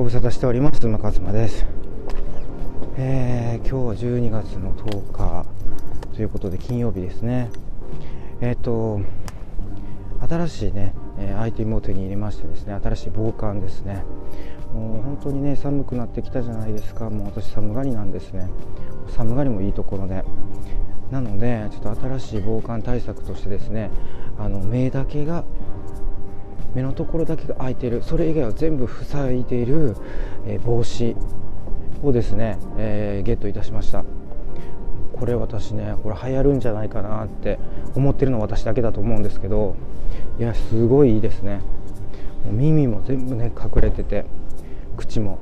ご無沙汰しております馬勝馬です、えー、今日は12月の10日ということで金曜日ですね。えっ、ー、と新しいね、えアイテムを手に入れましてですね新しい防寒ですね。もう本当にね寒くなってきたじゃないですか。もう私寒がりなんですね。寒がりもいいところで。なのでちょっと新しい防寒対策としてですねあの目だけが目のところだけが開いている。それ以外は全部塞いでいる、えー、帽子をですね、えー、ゲットいたしました。これ私ねこれ流行るんじゃないかなって思ってるの私だけだと思うんですけどいやすごいいいですね。耳も全部ね隠れてて口も。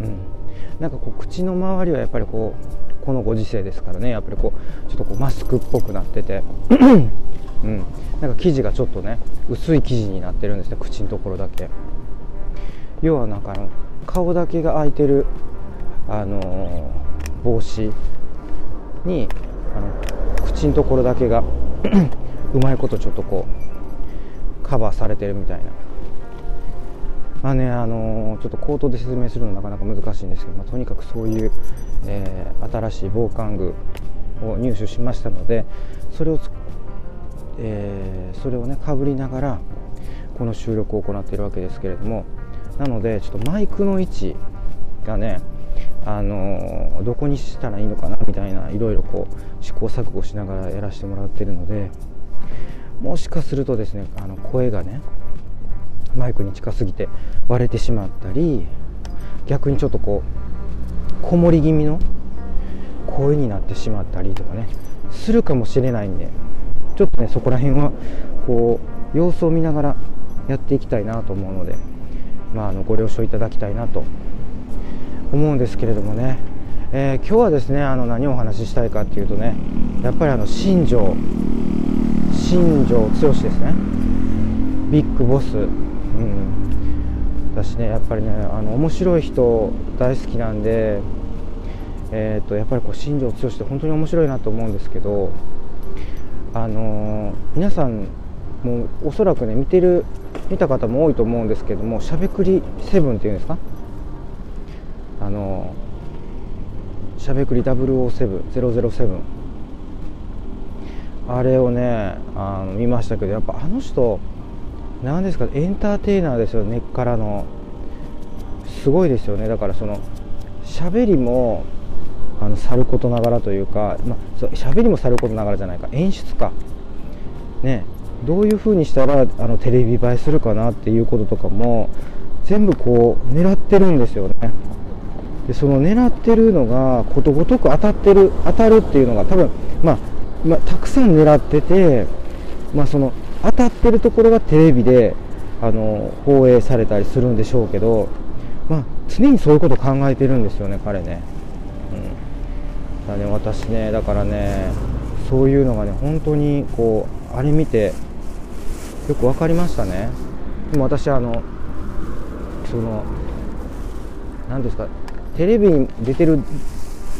うん。なんかこう口の周りはやっぱりこうこのご時世ですからね。やっぱりこうちょっとこうマスクっぽくなってて。うん、なんか生地がちょっとね薄い生地になってるんですね。口のところだけ。要はなんかあの顔だけが開いてる、あのー、帽子にあの口のところだけが うまいことちょっとこうカバーされてるみたいなまあねあの、ちょっと口頭で説明するのなかなか難しいんですけど、まあ、とにかくそういう、えー、新しい防寒具を入手しましたのでそれをえー、それをねかぶりながらこの収録を行っているわけですけれどもなのでちょっとマイクの位置がねあの、どこにしたらいいのかなみたいないろいろこう試行錯誤しながらやらせてもらっているのでもしかするとですねあの声がねマイクに近すぎて割れてしまったり逆にちょっとこうこもり気味の声になってしまったりとかねするかもしれないんでちょっとねそこら辺はこう様子を見ながらやっていきたいなと思うので、まあ、あのご了承いただきたいなと思うんですけれどもね、えー、今日はですねあの何をお話ししたいかっていうとねやっぱりあの新庄新庄剛志ですね。ビッグボス、私ねやっぱりねあの面白い人大好きなんでえーと、やっぱりこう新庄剛志って本当に面白いなと思うんですけどあのー、皆さんもおそらくね見てる見た方も多いと思うんですけどもしゃべくりセブンっていうんですか？あのー、しゃべくり007007あれをねあの見ましたけどやっぱあの人何ですかエンターテイナーですよ根っからの。すごいですよね。だからその喋りもあのさることながらというか、まあ、喋りもさることながらじゃないか。演出か。ね。どういうふうにしたらあのテレビ映えするかなっていうこととかも全部こう狙ってるんですよね。でその狙ってるのがことごとく当たってる当たるっていうのが多分、まあ、まあ、たくさん狙ってて、まあ、その当たってるところがテレビであの放映されたりするんでしょうけど、まあ、常にそういうこと考えてるんですよね彼ね。うんだね私ねだからねそういうのがね本当にこうあれ見てよく分かりましたねでも私あのその何ですかテレビに出てる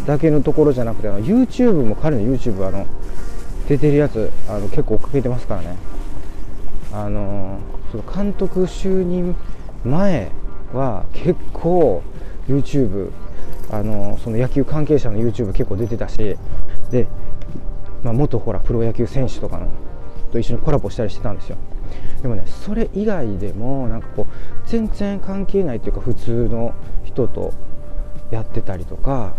だけのところじゃなくてあの YouTube も彼の YouTube あの出てるやつあの結構追っかけてますからね。あのその監督就任前は結構 YouTube あのその野球関係者の YouTube 結構出てたしで、まあ、元ほらプロ野球選手とかのと一緒にコラボしたりしてたんですよ。でもねそれ以外でもなんかこう全然関係ないというか普通の人とやってたりとか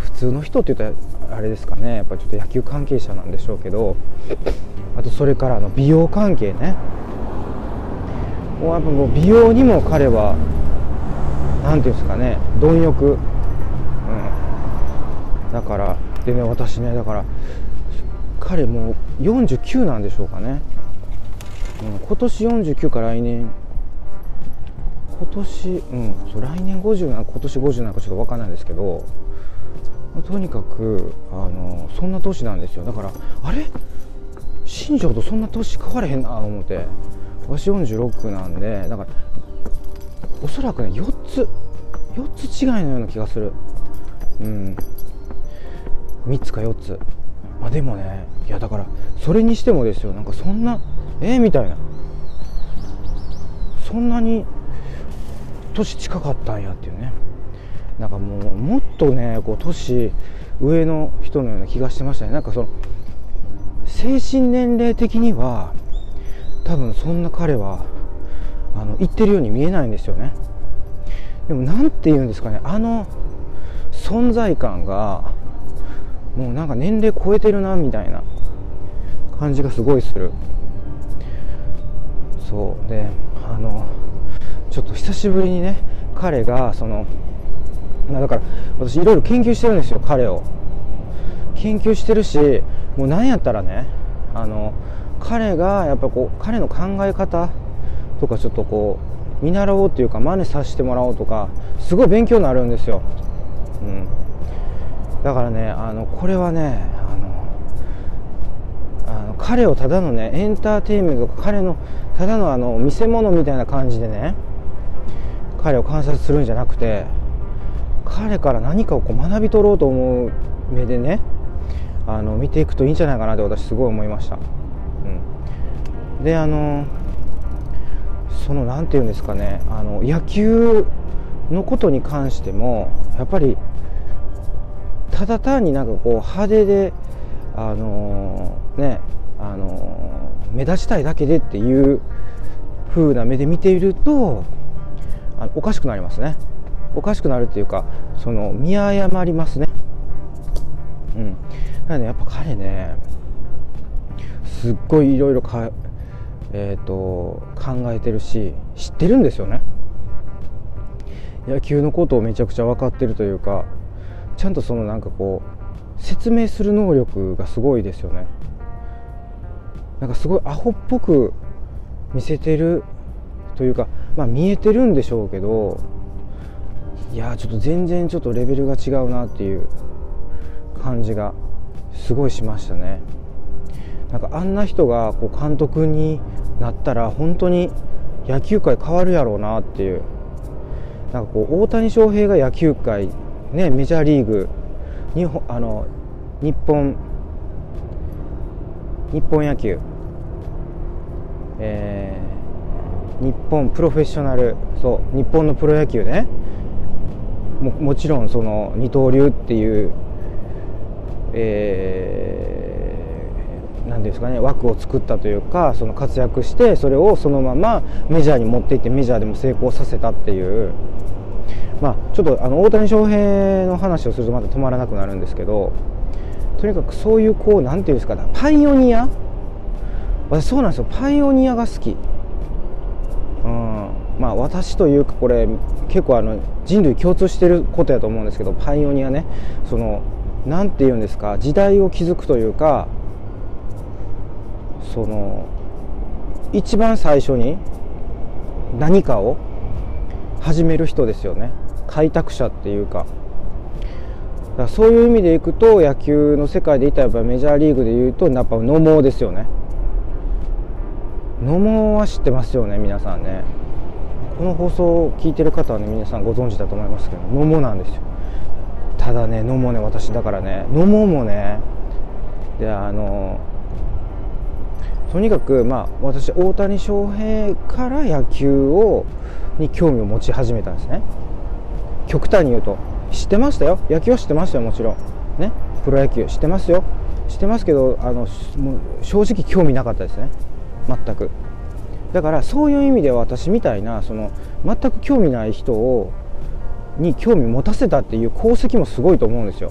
普通の人って言ったらあれですかねやっぱちょっと野球関係者なんでしょうけどあとそれからの美容関係ね。もうやっぱもう美容にも彼は何ていうんですかね貪欲、うん、だからでね私ねだから彼もう49なんでしょうかね、うん、今年49か来年。今年うんそう来年50な今年50なのかちょっと分かんないですけど。とにかくあのそんな年なんですよ。だからあれ？新庄とそんな年変われへんなと思って。私46なんでだからおそらくね4つ4つ違いのような気がする。うん。3つか4つ。まあでもねいやだからそれにしてもですよ。なんかそんなえー、みたいな。そんなに年近かったんやっていうね。なんかもうもっとねこう年上の人のような気がしてましたね。なんかその精神年齢的には多分そんな彼はあの言ってるように見えないんですよね。でも何て言うんですかね。あの存在感がもうなんか年齢超えてるなみたいな感じがすごいする。そう。であのちょっと久しぶりにね彼がそのまあだから私いろいろ研究してるんですよ彼を。研究してるしもう何やったらねあの彼がやっぱこう彼の考え方とかちょっとこう見習おうっていうか真似させてもらおうとかすごい勉強になるんですよ、うん、だからねあのこれはねあのあの彼をただのねエンターテインメントとか彼のただのあの見せ物みたいな感じでね彼を観察するんじゃなくて彼から何かをこう学び取ろうと思う目でねあの見ていくといいんじゃないかなって私すごい思いました、うん、であのその何て言うんですかねあの野球のことに関してもやっぱりただ単になんかこう派手であのねあの目立ちたいだけでっていう風な目で見ているとあのおかしくなりますね。おかしくなるっていうかその見誤りますね。うん。だからねやっぱ彼ねすっごいいろいろかえーと、考えてるし知ってるんですよね。野球のことをめちゃくちゃ分かってるというかちゃんとそのなんかこう説明する能力がすごいですよね。なんかすごいアホっぽく見せてるというかまあ見えてるんでしょうけどいやちょっと全然ちょっとレベルが違うなっていう感じがすごいしましたね。なんかあんな人がこう監督になったら本当に野球界変わるやろうなっていう。なんかこう大谷翔平が野球界ねメジャーリーグ日本あの日本日本野球。えー、日本プロフェッショナルそう日本のプロ野球ね。ももちろんその二刀流っていう、えー、なんですかね枠を作ったというかその活躍してそれをそのままメジャーに持っていってメジャーでも成功させたっていう。まあちょっとあの大谷翔平の話をするとまた止まらなくなるんですけどとにかくそういうこう何て言うんですかパイオニア？私そうなんですよ。パイオニアが好き。まあ私というかこれ結構あの人類共通してることやと思うんですけどパイオニアね。その何て言うんですか時代を築くというかその一番最初に何かを始める人ですよね。開拓者っていうか。だそういう意味でいくと野球の世界でいたらやっぱメジャーリーグでいうとやっぱ野茂ですよね。野茂は知ってますよね皆さんね。この放送を聞いてる方はね皆さんご存知だと思いますけど野茂なんですよ。ただね野茂ね私だからね野茂もねであのとにかくまあ私大谷翔平から野球をに興味を持ち始めたんですね。極端に言うと知ってましたよ。野球は知ってましたよもちろん。ね。プロ野球知ってますよ。知ってますけどあの正直興味なかったですね。全く。だからそういう意味では私みたいなその全く興味ない人をに興味持たせたっていう功績もすごいと思うんですよ、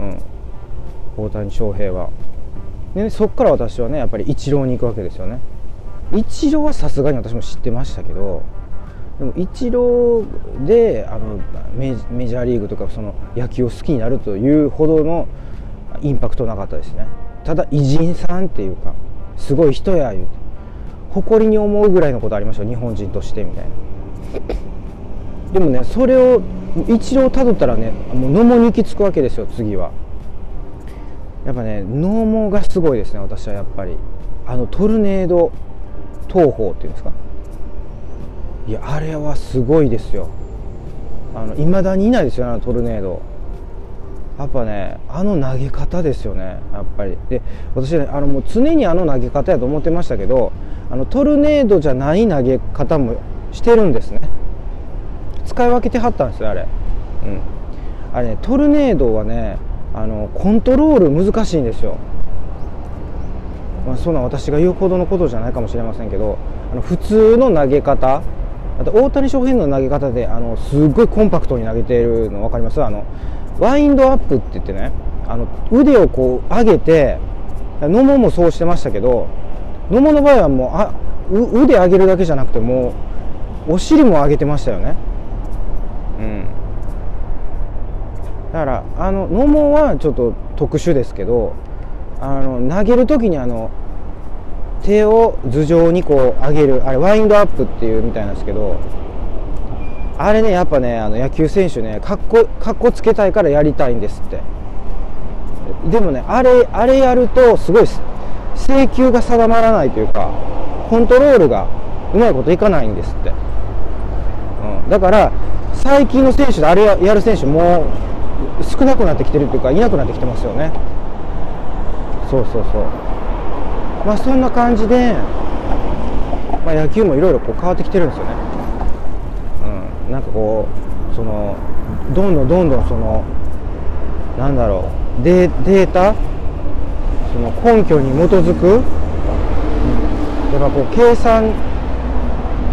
うん、大谷翔平は。で、そっから私はねやっぱりイチローに行くわけですよね。イチローはさすがに私も知ってましたけどでもイチローであのメジャーリーグとかその野球を好きになるというほどのインパクトなかったですね。ただ偉人さんっていうかすごい人や言うて。誇りに思うぐらいのことありました日本人としてみたいな。でもねそれを一郎たどったらねもう野茂に行き着くわけですよ次は。やっぱね野茂がすごいですね私はやっぱり。あのトルネード投法っていうんですか。いやあれはすごいですよ。あの未だにいないですよあのトルネード。やっぱねあの投げ方ですよねやっぱり。で私ねあのもう常にあの投げ方やと思ってましたけどあのトルネードじゃない投げ方もしてるんですね。使い分けてはったんですよあれ。うん。あれねトルネードはねあのコントロール難しいんですよ。まあ、そんな私が言うほどのことじゃないかもしれませんけどあの普通の投げ方あと大谷翔平の投げ方であのすっごいコンパクトに投げているの分かります？あのワインドアップって言ってねあの腕をこう上げて野茂もそうしてましたけど野茂の場合はもうあ腕上げるだけじゃなくてもうお尻も上げてましたよね。うん。だからあの野茂はちょっと特殊ですけどあの投げる時にあの手を頭上にこう上げるあれワインドアップっていうみたいなんですけどあれねやっぱねあの野球選手ねかっこかっこつけたいからやりたいんですって。でもねあれあれやるとすごい制球が定まらないというかコントロールがうまいこといかないんですって、うん、だから最近の選手であれやる選手もう少なくなってきてるというかいなくなってきてますよね。そうそうそう。まあそんな感じで、まあ、野球もいろいろ変わってきてるんですよね。うん。なんかこうそのどんどんどんどんそのなんだろうデデータその根拠に基づくうんやっぱこう計算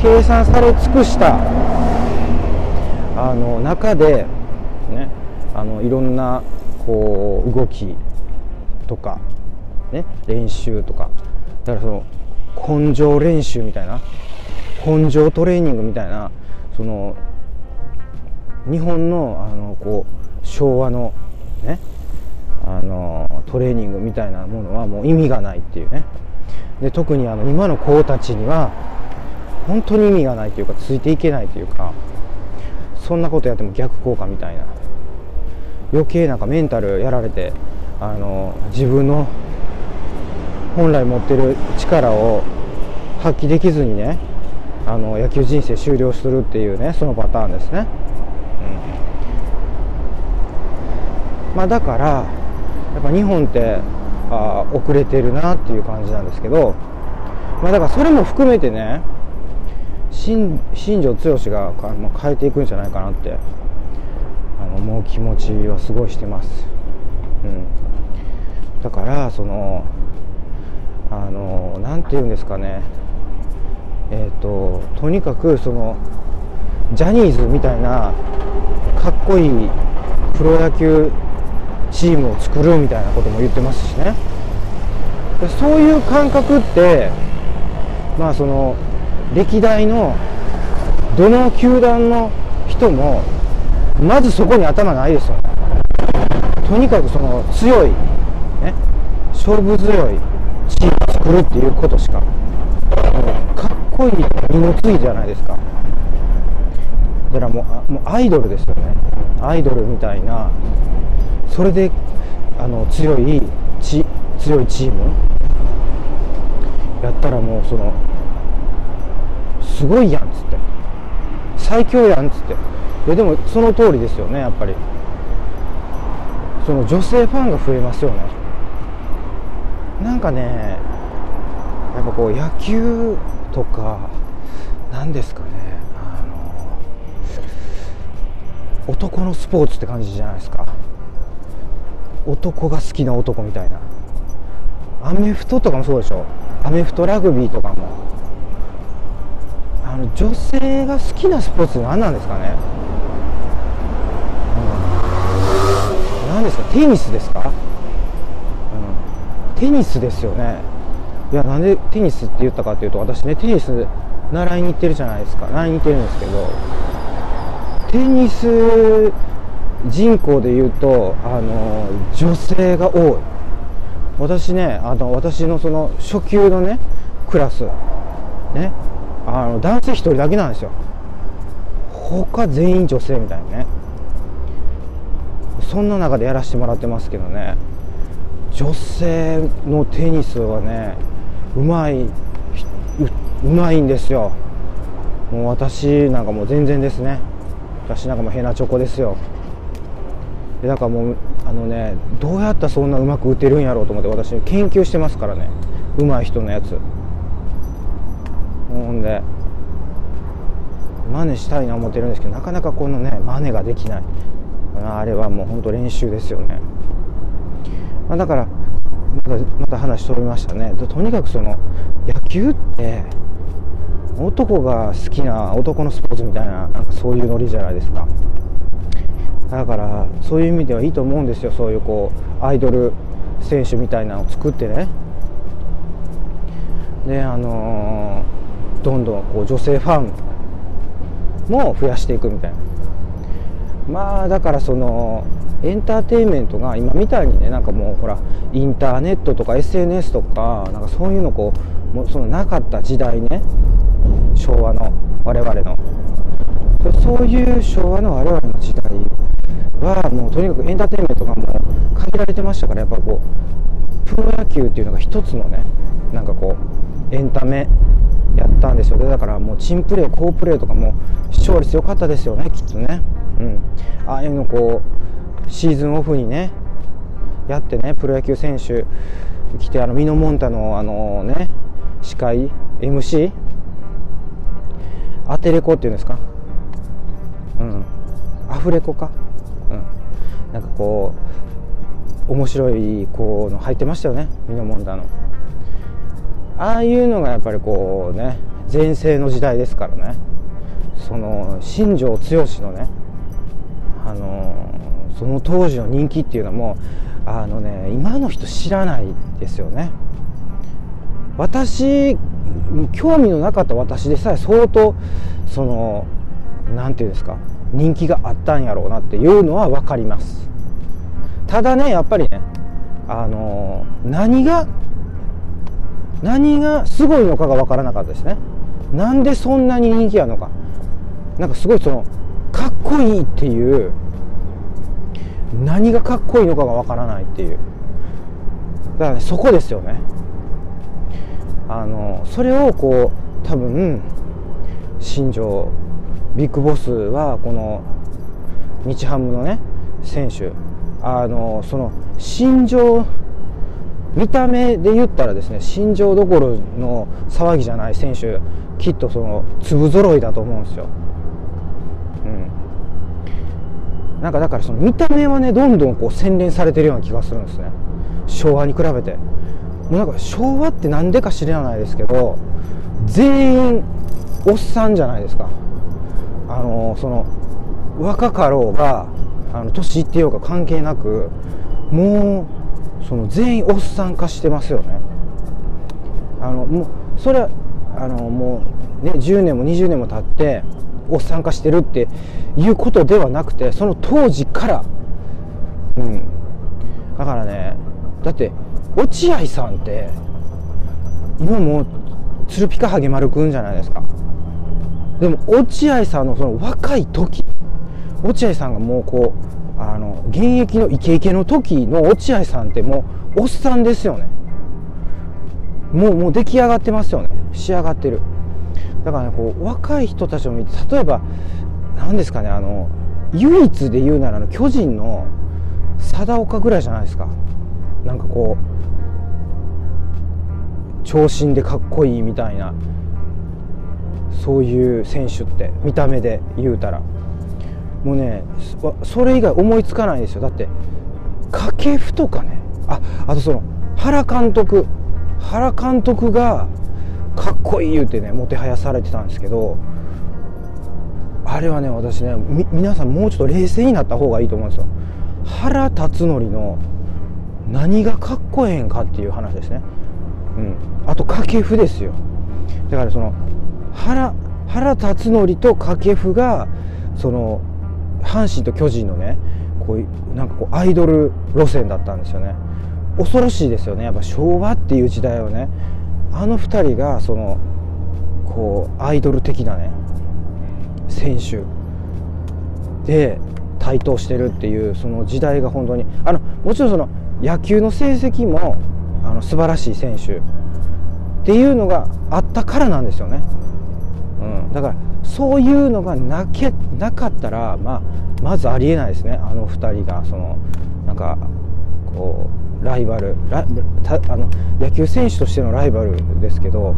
計算され尽くしたあの中でねあのいろんなこう動きとかね、練習とかだからその根性練習みたいな根性トレーニングみたいなその日本のあのこう昭和のねあのトレーニングみたいなものはもう意味がないっていうね。で特にあの今の子たちには本当に意味がないというかついていけないというかそんなことやっても逆効果みたいな。余計なんかメンタルやられてあの自分の本来持ってる力を発揮できずにねあの野球人生終了するっていうねそのパターンですね、うん、まあだからやっぱ日本ってあ遅れてるなっていう感じなんですけどまあだからそれも含めてね新庄剛志が変えていくんじゃないかなってあの思う気持ちはすごいしてます、うん、だからそのあの何て言うんですかね。えっ、ー、ととにかくそのジャニーズみたいなかっこいいプロ野球チームを作るみたいなことも言ってますしね。でそういう感覚ってまあその歴代のどの球団の人もまずそこに頭ないですよね。とにかくその強い、ね、勝負強いチームを作るっていうことしかかっこいい二の次じゃないですか。だからもうもうアイドルですよね。アイドルみたいなそれであの強いち強いチーム？やったらもうそのすごいやんっつって。最強やんっつって。いやでもその通りですよねやっぱり。その女性ファンが増えますよね。なんかねやっぱこう野球とか何ですかねあの男のスポーツって感じじゃないですか。男が好きな男みたいな。アメフトとかもそうでしょ。アメフトラグビーとかも。あの女性が好きなスポーツ何なんですかね、うん、何ですか？テニスですか？うん。テニスですよね。いやなんでテニスって言ったかっていうと私ねテニス習いに行ってるじゃないですか。習いに行ってるんですけど。テニス人口で言うとあの女性が多い。私ねあの私のその初級のねクラスねあの男性1人だけなんですよ。他全員女性みたいなね。そんな中でやらせてもらってますけどね。女性のテニスはねうまいうまいんですよ。もう私なんかもう全然ですね。私なんかもうヘナチョコですよ。でだからもうあのねどうやったらそんなうまく打てるんやろうと思って私研究してますからね。うまい人のやつ。ほんで真似したいな思ってるんですけどなかなかこのね真似ができない。あれはもう本当練習ですよね、まあ、だからまたまた話飛びましたね。とにかくその野球って男が好きな男のスポーツみたいななんかそういうノリじゃないですか。だからそういう意味ではいいと思うんですよ。そういうこうアイドル選手みたいなのを作ってね。であのー、どんどんこう女性ファンも増やしていくみたいな。まあだからそのエンターテインメントが今みたいにねなんかもうほらインターネットとか SNS とかなんかそういうのこうもうそのなかった時代ね昭和の我々の。そういう昭和の我々の時代はもうとにかくエンターテインメントがもう限られてましたからやっぱこうプロ野球っていうのが一つのねなんかこうエンタメやったんですよ。でだからもうチンプレー好プレーとかも視聴率良かったですよねきっとね。うん。ああいうのこうシーズンオフにねやってねプロ野球選手来てあのミノモンタのあのね司会 MC アテレコっていうんですか？うん。アフレコか？なんかこう面白いこうの入ってましたよねミノモンタの。ああいうのがやっぱりこうね全盛の時代ですからね。その新庄剛志のねあのその当時の人気っていうのもあのね今の人知らないですよね。私興味のなかった私でさえ相当その何て言うんですか人気があったんやろうなっていうのは分かります。ただねやっぱりねあの何が何がすごいのかが分からなかったですね。なんでそんなに人気あるのか。なんかすごいそのかっこいいっていう何がかっこいいのかが分からないっていう。だからねそこですよね。あのそれをこう多分新庄ビッグボスはこの日ハムのね選手。あのその心情見た目で言ったらですね心情どころの騒ぎじゃない選手きっとその粒揃いだと思うんですよ。うん、なんかだからその見た目はねどんどんこう洗練されてるような気がするんですね。昭和に比べて。もうなんか昭和って何でか知らないですけど全員おっさんじゃないですか。のその若かろうがあの年いってようか関係なくもうその全員おっさん化してますよね。あのもうそれはあのもうね10年も20年も経っておっさん化してるっていうことではなくてその当時から。うん。だからねだって落合さんって今もう鶴ピカハゲ丸くんじゃないですか。でも落合さんのその若い時落合さんがもうこうあの現役のイケイケの時の落合さんってもうおっさんですよね。もうもう出来上がってますよね。仕上がってる。だからねこう若い人たちを見て例えば何ですかねあの唯一で言うならの巨人の貞岡ぐらいじゃないですか。なんかこう長身でかっこいいみたいな。そういう選手って見た目で言うたら。もうねそれ以外思いつかないですよ。だって掛布とかね。ああとその原監督。原監督がかっこいい言うてねもてはやされてたんですけど。あれはね私ね皆さんもうちょっと冷静になった方がいいと思うんですよ。原辰徳の何がかっこええんかっていう話ですね。うん。あと掛布ですよ。だからその原原辰徳と掛布がその阪神と巨人のねこういうなんかこうアイドル路線だったんですよね。恐ろしいですよね。やっぱ昭和っていう時代をねあの2人がそのこうアイドル的なね選手で台頭してるっていうその時代が本当にあのもちろんその野球の成績もあの素晴らしい選手っていうのがあったからなんですよね、うん、だからそういうのがなけなかったら、まあ、まずありえないですね。あの2人がそのなんかこうライバルラたあの野球選手としてのライバルですけど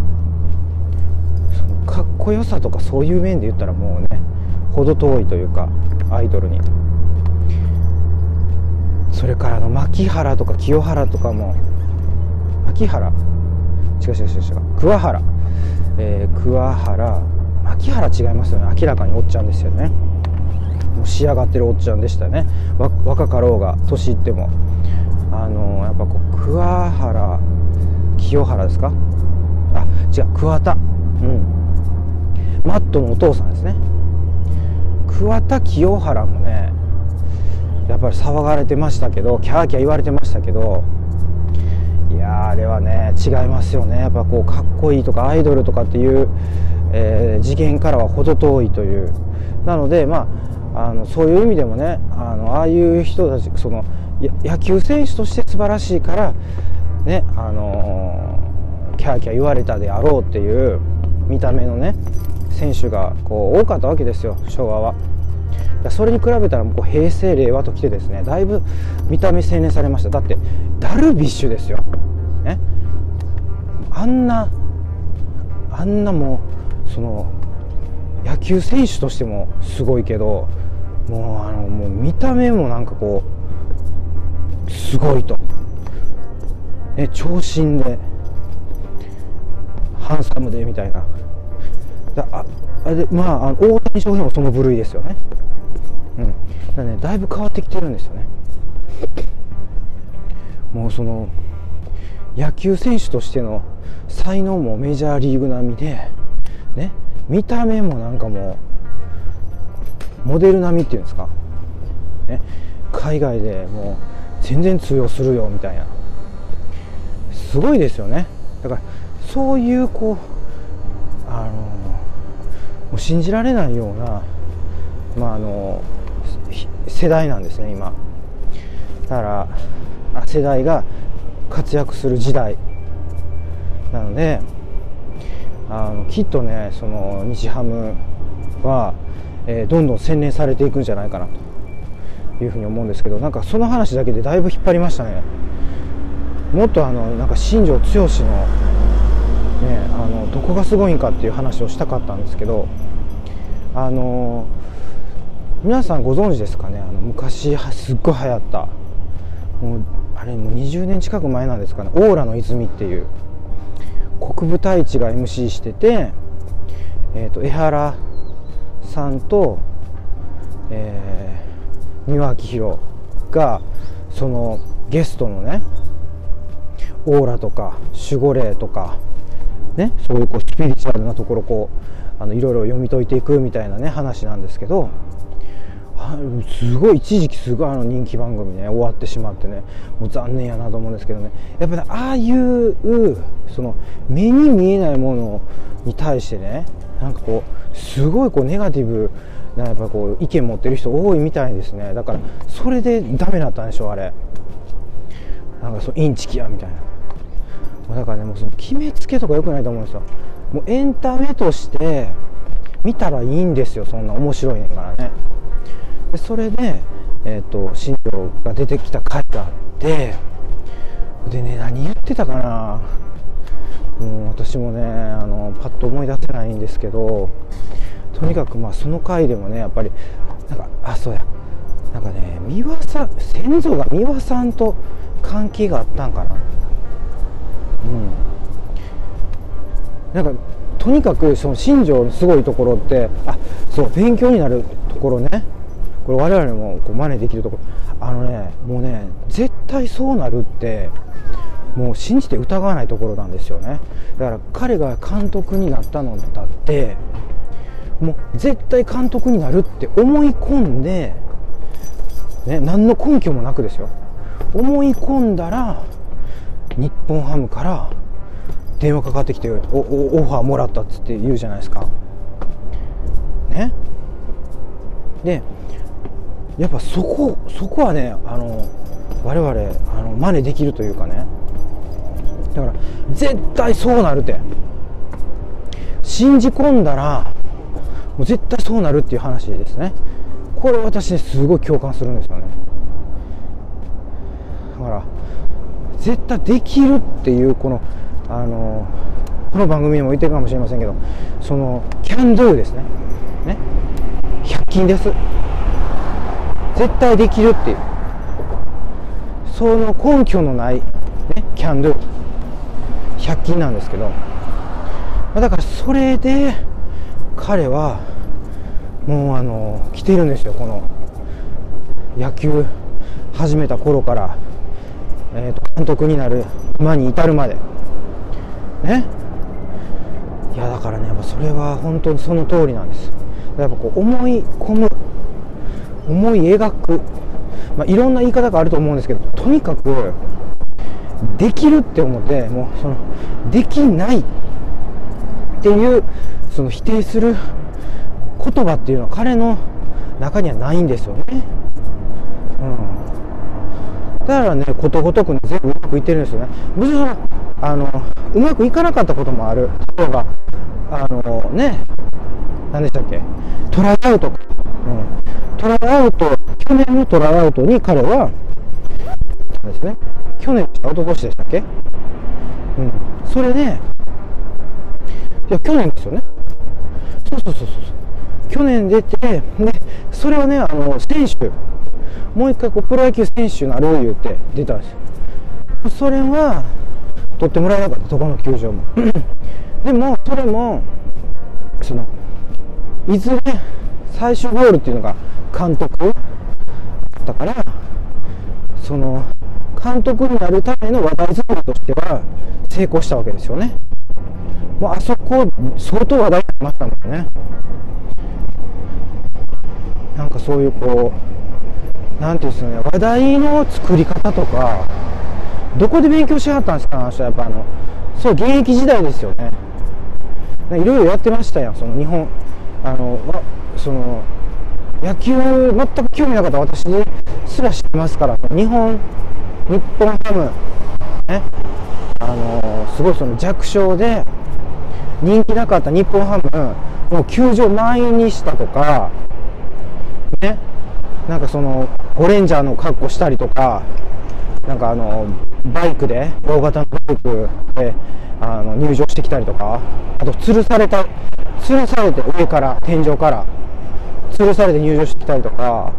そのかっこよさとかそういう面で言ったらもうね程遠いというかアイドルに。それからの牧原とか清原とかも牧原？違う違う違う違う。桑原、えー、桑原牧原違いますよね。明らかにおっちゃんですよね。もう仕上がってるおっちゃんでしたね。若かろうが年いっても。あのー、やっぱこう桑原清原ですか？あ違う桑田。うん。マットのお父さんですね。桑田清原もねやっぱり騒がれてましたけどキャーキャー言われてましたけど違いますよね。やっぱこうかっこいいとかアイドルとかっていう、えー、次元からは程遠いという。なのでまああのそういう意味でもねあのああいう人たちその野球選手として素晴らしいからねあの、キャーキャー言われたであろうっていう見た目のね選手がこう多かったわけですよ昭和は。それに比べたらもう平成令和ときてですねだいぶ見た目洗練されました。だってダルビッシュですよ、ね、あんなあんなもうその野球選手としてもすごいけどもうあのもう見た目もなんかこうすごいと、ね、長身でハンサムでみたいな。だああでまああの大谷翔平もその部類ですよね。うん。だねだいぶ変わってきてるんですよね。もうその野球選手としての才能もメジャーリーグ並みでね見た目もなんかもうモデル並みっていうんですか、ね、海外でもう全然通用するよみたいな。すごいですよね。だからそういうこうあのもう信じられないようなまああの世代なんですね今。だから世代が活躍する時代。なのであのきっとねその日ハムは、えー、どんどん洗練されていくんじゃないかなというふうに思うんですけどなんかその話だけでだいぶ引っ張りましたね。もっとあのなんか新庄剛志の,、ね、あのどこがすごいんかっていう話をしたかったんですけどあの皆さんご存知ですかね？あの昔すっごい流行ったもうれもう20年近く前なんですかね「オーラの泉」っていう。国分太一が MC してて、えーと、江原さんと、えー、三輪明宏がそのゲストのねオーラとか守護霊とかねそういうこうスピリチュアルなところこうあのいろいろ読み解いていくみたいなね話なんですけどすごい一時期すごいあの人気番組ね終わってしまってねもう残念やなと思うんですけどね。やっぱ、ね、ああいうその目に見えないものに対してねなんかこうすごいこうネガティブなやっぱこう意見持ってる人多いみたいですね。だからそれでダメだったんでしょうあれ。なんかそうインチキやみたいな。だからねもうその決めつけとかよくないと思うんですよ。もうエンタメとして見たらいいんですよそんな面白いねからね。でそれで、えーと、新庄が出てきた回があってでね何言ってたかな。もう私もねあのパッと思い出せないんですけどとにかくまあその回でもねやっぱりなんかあそうや。なんかね三輪さん先祖が三輪さんと関係があったんかな。うん。なんかとにかくその新庄のすごいところってあそう勉強になるところね。これ我々もこう真似できるところ。あのねもうね絶対そうなるってもう信じて疑わないところなんですよね。だから彼が監督になったのだってもう絶対監督になるって思い込んで、ね、何の根拠もなくですよ。思い込んだら日本ハムから電話かかってきてオファーもらったっつって言うじゃないですか。ね。でやっぱそこそこはねあの我々あの真似できるというかね。だから絶対そうなるって。信じ込んだらもう絶対そうなるっていう話ですね。これ私ねすごい共感するんですよね。だから絶対できるっていうこのあのこの番組でも言ってるかもしれませんけどそのキャンドゥですね。ね。100均です。絶対できるっていう。その根拠のない、ね、キャンドゥ。100均なんですけど。だからそれで彼はもうあの来てるんですよこの野球始めた頃から、えー、と監督になる今に至るまで。ね。いやだからねやっぱそれは本当にその通りなんです。やっぱこう思い込む思い描く、まあ、いろんな言い方があると思うんですけどとにかくできるって思ってもうそのできないっていうその否定する言葉っていうのは彼の中にはないんですよね。うん、だからねことごとくね全部うまくいってるんですよね。もちろあのうまくいかなかったこともある。例えばあのね何でしたっけ？トライアウトか、うん、トライアウト去年のトライアウトに彼はですね去年でした一昨年でしたっけ？うん。それでいや去年ですよね。そうそうそうそう去年出てでそれはねあの選手もう一回こうプロ野球選手になる言うて出たんですよ。それは取ってもらえなかったどこの球場も。でもそれもそのいずれ最終ゴールっていうのが監督だったからその監督になるための話題作りとしては成功したわけですよね。もうあそこ相当話題になりましたもんね。なんかそういうこうなんていうんですかね話題の作り方とかどこで勉強しはったんですかあの人やっぱあのそう現役時代ですよね。いろいろやってましたやんその日本あのその野球全く興味なかった私すら知ってますから日本日本ハムねあのすごいその弱小で人気なかった日本ハムもう球場満員にしたとかねなんかそのゴレンジャーの格好したりとかなんかあのバイクで大型のバイクであの入場してきたりとかあと吊るされた吊るされて上から天井から吊るされて入場してきたりとか。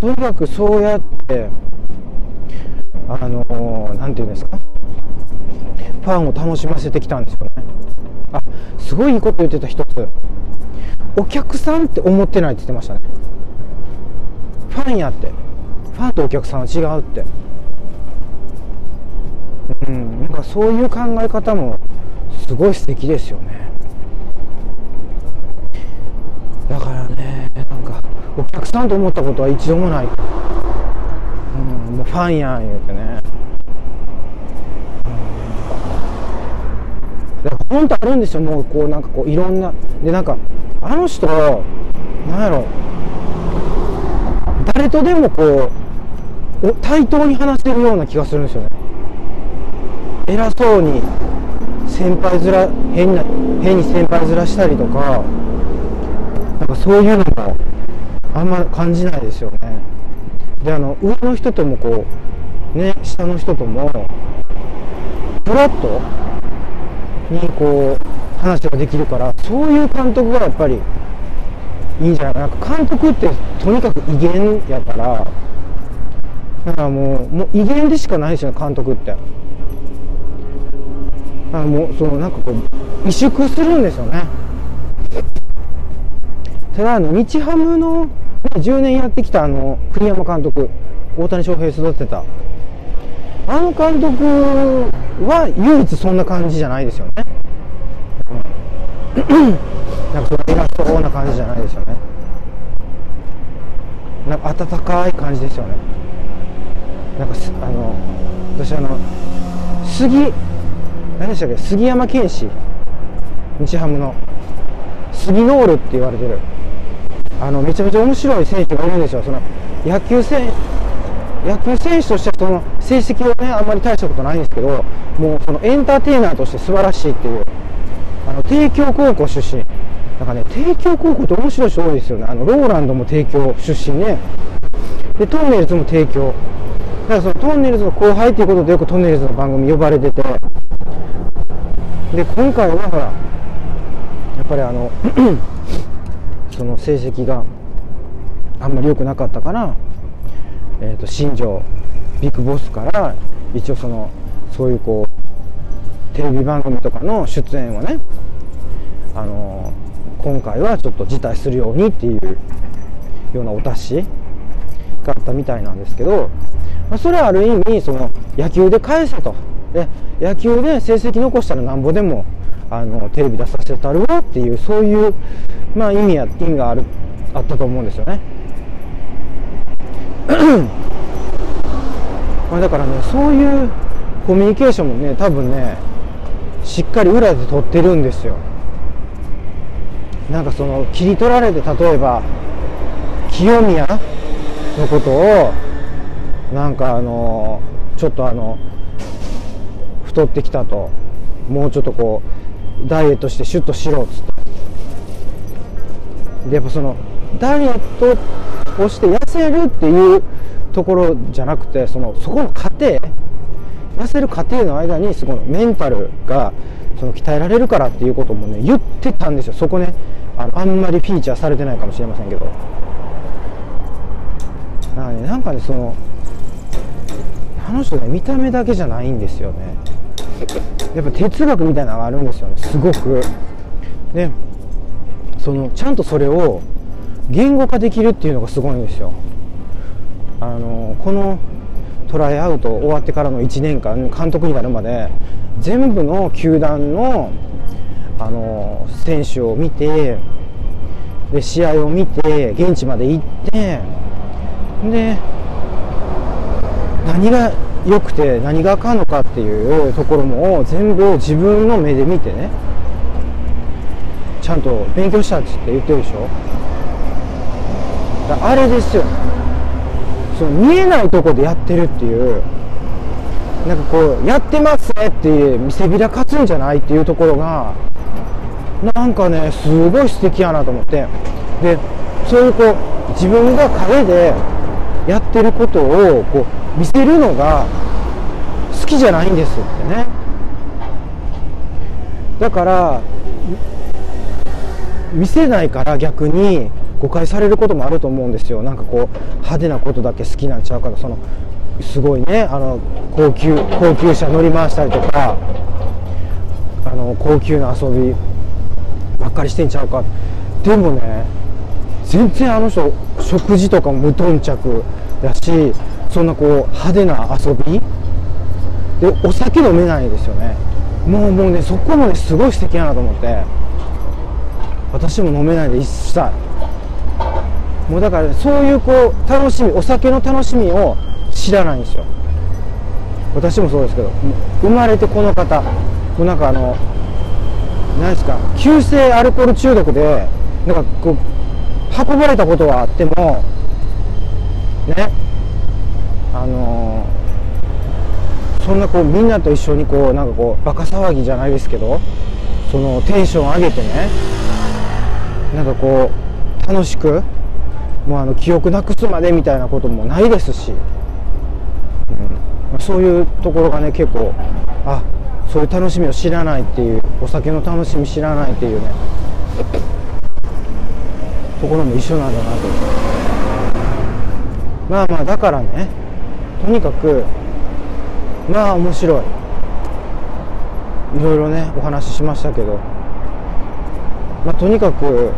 とにかくそうやってあの何て言うんですか。ファンを楽しませてきたんですよね。あすごいいいこと言ってた一つ。お客さんって思ってないって言ってましたね。ファンやって。ファンとお客さんは違うって。うんなんかそういう考え方もすごい素敵ですよね。だからねなんかお客さんと思ったことは一度もない、うん、もうファンやん言うてね、うん、だから本当あるんですよ。もうこうなんかこういろんな。でなんかあの人なんやろ。誰とでもこう対等に話せるような気がするんですよね。偉そうに先輩面変な変に先輩面したりとか。そういうのもあんま感じないですよね。であの上の人ともこうね下の人ともフラットにこう話ができるからそういう監督がやっぱりいいんじゃないな。んか監督ってとにかく威厳やからだからもうもう威厳でしかないですよね監督って。あもうそのなんかこう萎縮するんですよね。ただあの日ハムの10年やってきたあの栗山監督大谷翔平育てた。あの監督は唯一そんな感じじゃないですよね、うん、なんかその偉そうな感じじゃないですよね。なんか温かい感じですよね。なんかあの私あの杉何でしたっけ？杉山健志日ハムの。杉ノールって言われてる。あのめちゃめちゃ面白い選手がいるんですよ。その野球選野球選手としてはその成績はねあんまり大したことないんですけどもうそのエンターテイナーとして素晴らしいっていうあの帝京高校出身。なんかね帝京高校って面白い人多いですよね。あのローランドも帝京出身ね。でトンネルズも帝京。だからそのトンネルズの後輩っていうことでよくトンネルズの番組呼ばれてて。で今回はほらやっぱりあのその成績があんまり良くなかったから、えーと、新庄ビッグボスから一応そのそういうこうテレビ番組とかの出演をねあの今回はちょっと辞退するようにっていうようなお達しがあったみたいなんですけど、まあ、それはある意味その野球で返せと。で野球で成績残したらなんぼでもあのテレビ出させてたるわっていうそういう、まあ、意味や意味があるあったと思うんですよね。まあだからねそういうコミュニケーションもね多分ねしっかり裏で取ってるんですよ。なんかその切り取られて例えば清宮のことをなんかあのちょっとあの太ってきたともうちょっとこうダイエットしてシュッとしろっつってでやっぱそのダイエットをして痩せるっていうところじゃなくてそのそこの過程痩せる過程の間にそこのメンタルがその鍛えられるからっていうこともね言ってたんですよそこね。あのあんまりフィーチャーされてないかもしれませんけど。なんかねそのあの人ね見た目だけじゃないんですよね。やっぱ哲学みたいなのがあるんですよねすごく。でそのちゃんとそれを言語化できるっていうのがすごいんですよ。あのこのトライアウト終わってからの1年間監督になるまで全部の球団のあの選手を見てで試合を見て現地まで行ってで何が良くて何があかんのかっていうところも全部自分の目で見てね。ちゃんと勉強したって言ってるでしょ。あれですよ。その見えないとこでやってるっていう。なんかこうやってますねって見せびらかつんじゃないっていうところがなんかねすごい素敵やなと思って。でそういうこう自分が陰でやってることをこう見せるのが好きじゃないんですってね。だから見せないから逆に誤解されることもあると思うんですよ。なんかこう派手なことだけ好きなんちゃうからそのすごいねあの高級高級車乗り回したりとかあの高級な遊びばっかりしてんちゃうか。でもね全然あの人食事とかも無頓着だしそんなこう派手な遊び？でお酒飲めないですよね。もうもうねそこもねすごい素敵やなと思って。私も飲めないで一切。もうだから、ね、そういうこう楽しみお酒の楽しみを知らないんですよ。私もそうですけど生まれてこの方もうなんかあの何ですか急性アルコール中毒でなんかこう運ばれたことはあってもねあのー、そんなこうみんなと一緒にこうなんかこうバカ騒ぎじゃないですけどそのテンション上げてねなんかこう楽しくもうあの記憶なくすまでみたいなこともないですし、うん、そういうところがね結構あそういう楽しみを知らないっていうお酒の楽しみ知らないっていうねところも一緒なんだなと。まあまあだからねとにかくまあ面白い。いろいろねお話ししましたけど。まあとにかく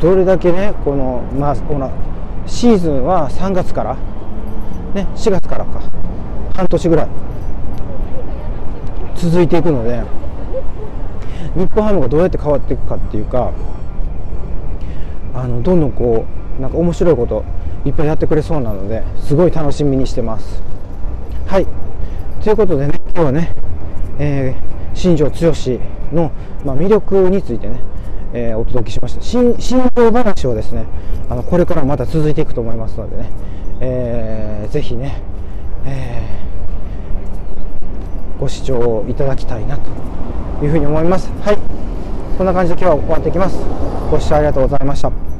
どれだけねこのまあほらシーズンは3月からね4月からか半年ぐらい続いていくので日本ハムがどうやって変わっていくかっていうかあのどんどんこうなんか面白いこといっぱいやってくれそうなのですごい楽しみにしてます。はい。ということでね今日はね、えー、新庄剛志の、まあ、魅力についてねえー、お届けしました。新新庄話をですねあのこれからまた続いていくと思いますのでね、えー、ぜひね、えー、ご視聴いただきたいなというふうに思います。はい。こんな感じで今日は終わっていきます。ご視聴ありがとうございました。